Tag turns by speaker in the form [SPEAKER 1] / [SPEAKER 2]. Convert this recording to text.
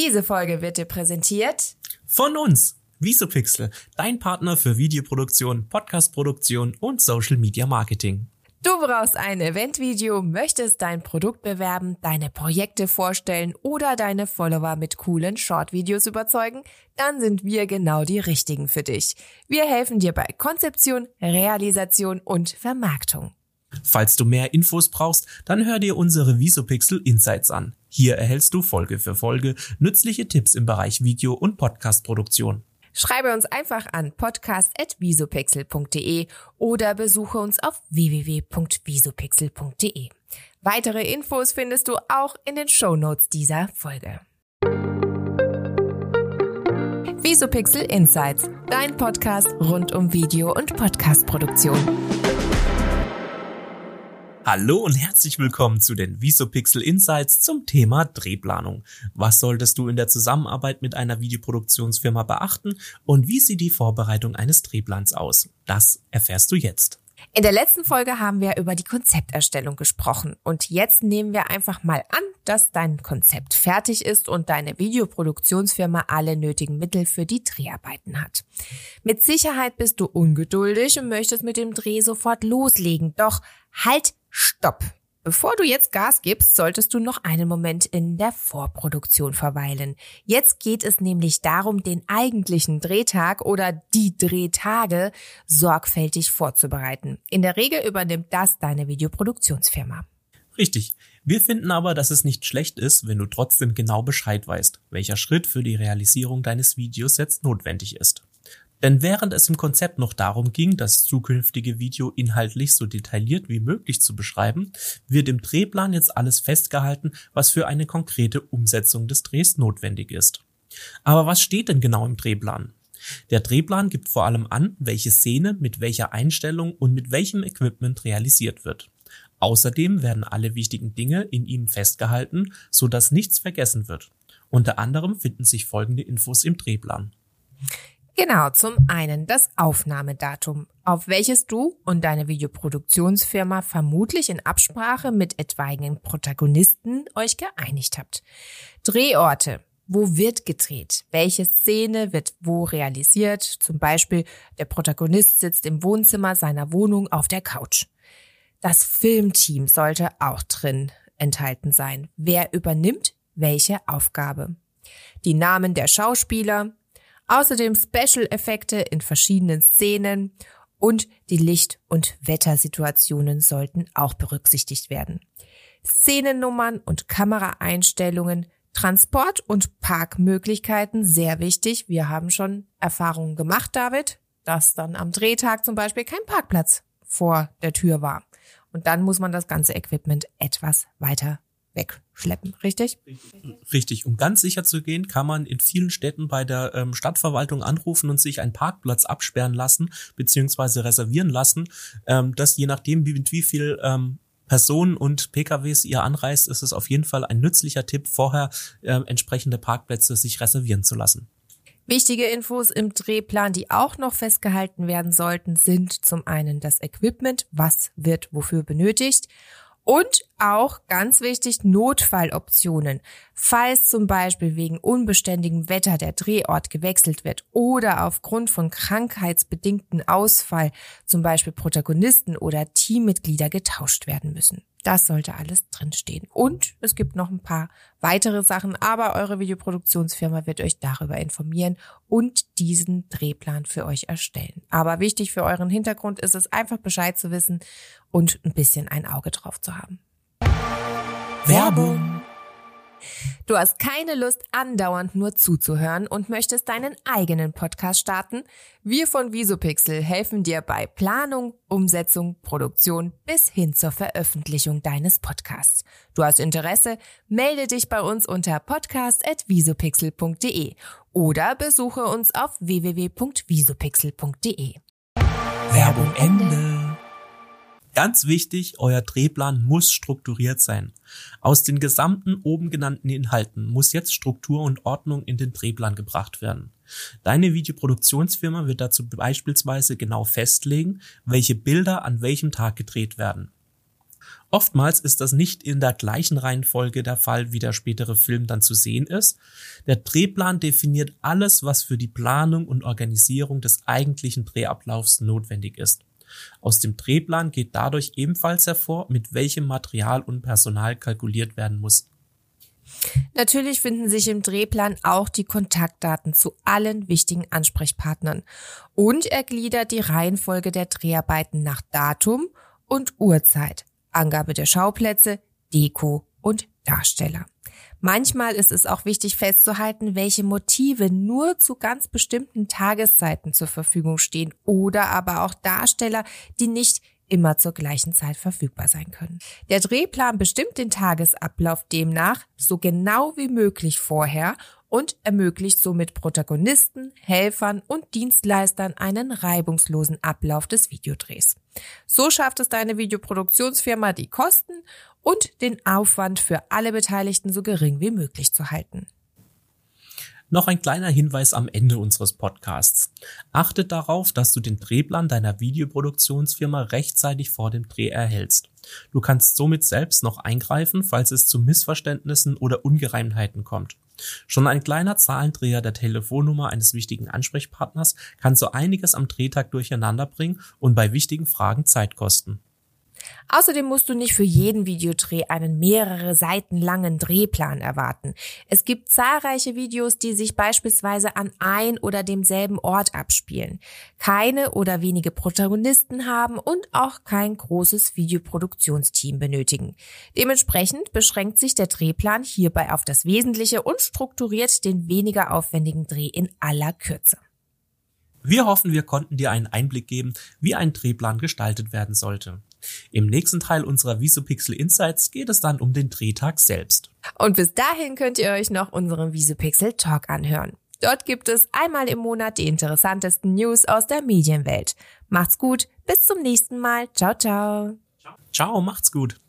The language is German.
[SPEAKER 1] Diese Folge wird dir präsentiert
[SPEAKER 2] von uns, Visopixel, dein Partner für Videoproduktion, Podcastproduktion und Social Media Marketing.
[SPEAKER 1] Du brauchst ein Eventvideo, möchtest dein Produkt bewerben, deine Projekte vorstellen oder deine Follower mit coolen Shortvideos überzeugen? Dann sind wir genau die richtigen für dich. Wir helfen dir bei Konzeption, Realisation und Vermarktung.
[SPEAKER 2] Falls du mehr Infos brauchst, dann hör dir unsere Visopixel Insights an. Hier erhältst du Folge für Folge nützliche Tipps im Bereich Video- und Podcastproduktion.
[SPEAKER 1] Schreibe uns einfach an podcast.visopixel.de oder besuche uns auf www.visopixel.de. Weitere Infos findest du auch in den Show Notes dieser Folge. Visopixel Insights, dein Podcast rund um Video- und Podcastproduktion.
[SPEAKER 2] Hallo und herzlich willkommen zu den Visopixel Insights zum Thema Drehplanung. Was solltest du in der Zusammenarbeit mit einer Videoproduktionsfirma beachten und wie sieht die Vorbereitung eines Drehplans aus? Das erfährst du jetzt.
[SPEAKER 1] In der letzten Folge haben wir über die Konzepterstellung gesprochen und jetzt nehmen wir einfach mal an, dass dein Konzept fertig ist und deine Videoproduktionsfirma alle nötigen Mittel für die Dreharbeiten hat. Mit Sicherheit bist du ungeduldig und möchtest mit dem Dreh sofort loslegen, doch halt Stopp! Bevor du jetzt Gas gibst, solltest du noch einen Moment in der Vorproduktion verweilen. Jetzt geht es nämlich darum, den eigentlichen Drehtag oder die Drehtage sorgfältig vorzubereiten. In der Regel übernimmt das deine Videoproduktionsfirma.
[SPEAKER 2] Richtig. Wir finden aber, dass es nicht schlecht ist, wenn du trotzdem genau Bescheid weißt, welcher Schritt für die Realisierung deines Videos jetzt notwendig ist. Denn während es im Konzept noch darum ging, das zukünftige Video inhaltlich so detailliert wie möglich zu beschreiben, wird im Drehplan jetzt alles festgehalten, was für eine konkrete Umsetzung des Drehs notwendig ist. Aber was steht denn genau im Drehplan? Der Drehplan gibt vor allem an, welche Szene mit welcher Einstellung und mit welchem Equipment realisiert wird. Außerdem werden alle wichtigen Dinge in ihm festgehalten, so dass nichts vergessen wird. Unter anderem finden sich folgende Infos im Drehplan.
[SPEAKER 1] Genau, zum einen das Aufnahmedatum, auf welches du und deine Videoproduktionsfirma vermutlich in Absprache mit etwaigen Protagonisten euch geeinigt habt. Drehorte. Wo wird gedreht? Welche Szene wird wo realisiert? Zum Beispiel der Protagonist sitzt im Wohnzimmer seiner Wohnung auf der Couch. Das Filmteam sollte auch drin enthalten sein. Wer übernimmt welche Aufgabe? Die Namen der Schauspieler, Außerdem Special-Effekte in verschiedenen Szenen und die Licht- und Wettersituationen sollten auch berücksichtigt werden. Szenennummern und Kameraeinstellungen, Transport- und Parkmöglichkeiten sehr wichtig. Wir haben schon Erfahrungen gemacht, David, dass dann am Drehtag zum Beispiel kein Parkplatz vor der Tür war. Und dann muss man das ganze Equipment etwas weiter wegschleppen, richtig?
[SPEAKER 2] Richtig. Um ganz sicher zu gehen, kann man in vielen Städten bei der ähm, Stadtverwaltung anrufen und sich einen Parkplatz absperren lassen, beziehungsweise reservieren lassen. Ähm, das je nachdem, wie, mit wie viel ähm, Personen und PKWs ihr anreist, ist es auf jeden Fall ein nützlicher Tipp, vorher äh, entsprechende Parkplätze sich reservieren zu lassen.
[SPEAKER 1] Wichtige Infos im Drehplan, die auch noch festgehalten werden sollten, sind zum einen das Equipment, was wird wofür benötigt und auch ganz wichtig Notfalloptionen. Falls zum Beispiel wegen unbeständigem Wetter der Drehort gewechselt wird oder aufgrund von krankheitsbedingten Ausfall zum Beispiel Protagonisten oder Teammitglieder getauscht werden müssen. Das sollte alles drinstehen. Und es gibt noch ein paar weitere Sachen, aber eure Videoproduktionsfirma wird euch darüber informieren und diesen Drehplan für euch erstellen. Aber wichtig für euren Hintergrund ist es einfach Bescheid zu wissen und ein bisschen ein Auge drauf zu haben. Werbung Du hast keine Lust, andauernd nur zuzuhören und möchtest deinen eigenen Podcast starten? Wir von Visopixel helfen dir bei Planung, Umsetzung, Produktion bis hin zur Veröffentlichung deines Podcasts. Du hast Interesse? Melde dich bei uns unter podcast.visopixel.de oder besuche uns auf www.visopixel.de.
[SPEAKER 2] Werbung Ende. Ganz wichtig, euer Drehplan muss strukturiert sein. Aus den gesamten oben genannten Inhalten muss jetzt Struktur und Ordnung in den Drehplan gebracht werden. Deine Videoproduktionsfirma wird dazu beispielsweise genau festlegen, welche Bilder an welchem Tag gedreht werden. Oftmals ist das nicht in der gleichen Reihenfolge der Fall, wie der spätere Film dann zu sehen ist. Der Drehplan definiert alles, was für die Planung und Organisierung des eigentlichen Drehablaufs notwendig ist. Aus dem Drehplan geht dadurch ebenfalls hervor, mit welchem Material und Personal kalkuliert werden muss.
[SPEAKER 1] Natürlich finden sich im Drehplan auch die Kontaktdaten zu allen wichtigen Ansprechpartnern und er gliedert die Reihenfolge der Dreharbeiten nach Datum und Uhrzeit. Angabe der Schauplätze, Deko und Darsteller. Manchmal ist es auch wichtig festzuhalten, welche Motive nur zu ganz bestimmten Tageszeiten zur Verfügung stehen oder aber auch Darsteller, die nicht immer zur gleichen Zeit verfügbar sein können. Der Drehplan bestimmt den Tagesablauf demnach so genau wie möglich vorher und ermöglicht somit Protagonisten, Helfern und Dienstleistern einen reibungslosen Ablauf des Videodrehs. So schafft es deine Videoproduktionsfirma, die Kosten und den Aufwand für alle Beteiligten so gering wie möglich zu halten.
[SPEAKER 2] Noch ein kleiner Hinweis am Ende unseres Podcasts. Achtet darauf, dass du den Drehplan deiner Videoproduktionsfirma rechtzeitig vor dem Dreh erhältst. Du kannst somit selbst noch eingreifen, falls es zu Missverständnissen oder Ungereimtheiten kommt. Schon ein kleiner Zahlendreher der Telefonnummer eines wichtigen Ansprechpartners kann so einiges am Drehtag durcheinander bringen und bei wichtigen Fragen Zeit kosten.
[SPEAKER 1] Außerdem musst du nicht für jeden Videodreh einen mehrere Seiten langen Drehplan erwarten. Es gibt zahlreiche Videos, die sich beispielsweise an ein oder demselben Ort abspielen, keine oder wenige Protagonisten haben und auch kein großes Videoproduktionsteam benötigen. Dementsprechend beschränkt sich der Drehplan hierbei auf das Wesentliche und strukturiert den weniger aufwendigen Dreh in aller Kürze.
[SPEAKER 2] Wir hoffen, wir konnten dir einen Einblick geben, wie ein Drehplan gestaltet werden sollte. Im nächsten Teil unserer Visupixel Insights geht es dann um den Drehtag selbst.
[SPEAKER 1] Und bis dahin könnt ihr euch noch unseren Visupixel Talk anhören. Dort gibt es einmal im Monat die interessantesten News aus der Medienwelt. Macht's gut, bis zum nächsten Mal. Ciao, ciao.
[SPEAKER 2] Ciao, macht's gut.